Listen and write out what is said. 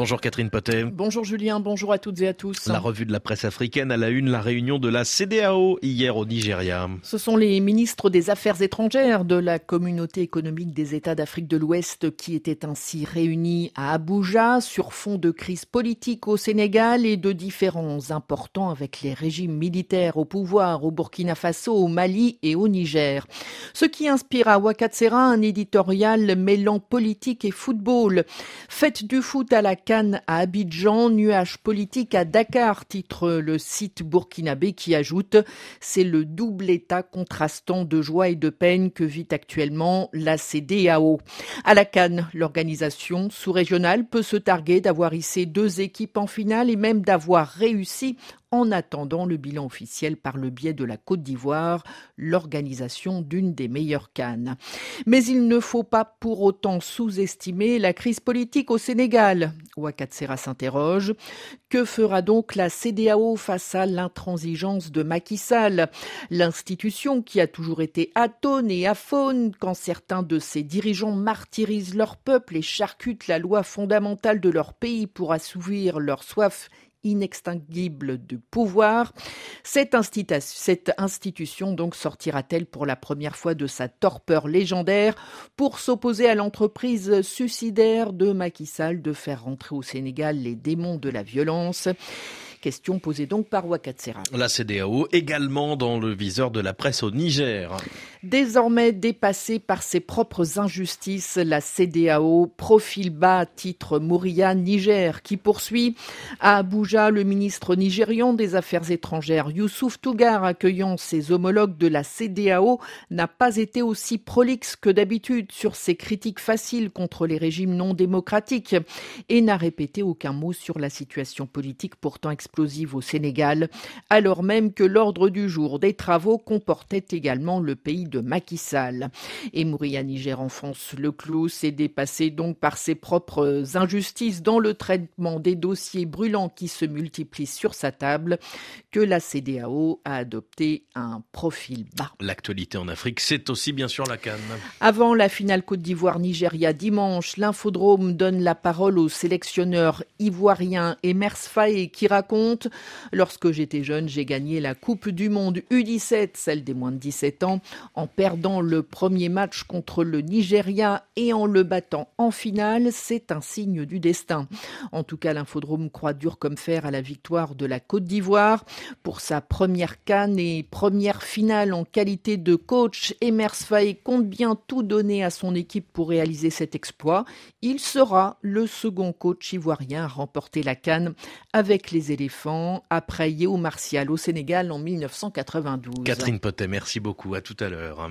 Bonjour Catherine Potet. Bonjour Julien, bonjour à toutes et à tous. La revue de la presse africaine à la une, la réunion de la CDAO hier au Nigeria. Ce sont les ministres des Affaires étrangères de la communauté économique des États d'Afrique de l'Ouest qui étaient ainsi réunis à Abuja sur fond de crise politique au Sénégal et de différends importants avec les régimes militaires au pouvoir au Burkina Faso, au Mali et au Niger. Ce qui inspire à Wakatsera un éditorial mêlant politique et football. Faites du foot à la Cannes à Abidjan, nuage politique à Dakar, titre le site burkinabé qui ajoute c'est le double état contrastant de joie et de peine que vit actuellement la CDAO. À la Cannes, l'organisation sous-régionale peut se targuer d'avoir hissé deux équipes en finale et même d'avoir réussi en attendant le bilan officiel par le biais de la Côte d'Ivoire, l'organisation d'une des meilleures cannes. Mais il ne faut pas pour autant sous-estimer la crise politique au Sénégal. Ouakatsera s'interroge. Que fera donc la CDAO face à l'intransigeance de Macky Sall? L'institution qui a toujours été atone et aphone quand certains de ses dirigeants martyrisent leur peuple et charcutent la loi fondamentale de leur pays pour assouvir leur soif inextinguible du pouvoir. Cette, institution donc sortira-t-elle pour la première fois de sa torpeur légendaire pour s'opposer à l'entreprise suicidaire de Macky Sall de faire rentrer au Sénégal les démons de la violence? Question posée donc par Wakatsera. La CDAO également dans le viseur de la presse au Niger. Désormais dépassée par ses propres injustices, la CDAO profile bas titre Mouria Niger qui poursuit à Abuja le ministre nigérian des Affaires étrangères Youssouf Tougar accueillant ses homologues de la CDAO n'a pas été aussi prolixe que d'habitude sur ses critiques faciles contre les régimes non démocratiques et n'a répété aucun mot sur la situation politique pourtant explosive au Sénégal alors même que l'ordre du jour des travaux comportait également le pays de Macky Sall. Et Mouria Niger enfonce le clou, s'est dépassé donc par ses propres injustices dans le traitement des dossiers brûlants qui se multiplient sur sa table, que la CDAO a adopté un profil bas. L'actualité en Afrique, c'est aussi bien sûr la Cannes. Avant la finale Côte d'Ivoire-Nigeria dimanche, l'infodrome donne la parole au sélectionneur ivoirien Emers Faye qui raconte Lorsque j'étais jeune, j'ai gagné la Coupe du Monde U17, celle des moins de 17 ans, en perdant le premier match contre le Nigeria et en le battant en finale, c'est un signe du destin. En tout cas, l'infodrome croit dur comme fer à la victoire de la Côte d'Ivoire. Pour sa première canne et première finale en qualité de coach, Emers Faye compte bien tout donner à son équipe pour réaliser cet exploit. Il sera le second coach ivoirien à remporter la canne avec les éléphants après Yeo Martial au Sénégal en 1992. Catherine Potet, merci beaucoup. À tout à l'heure.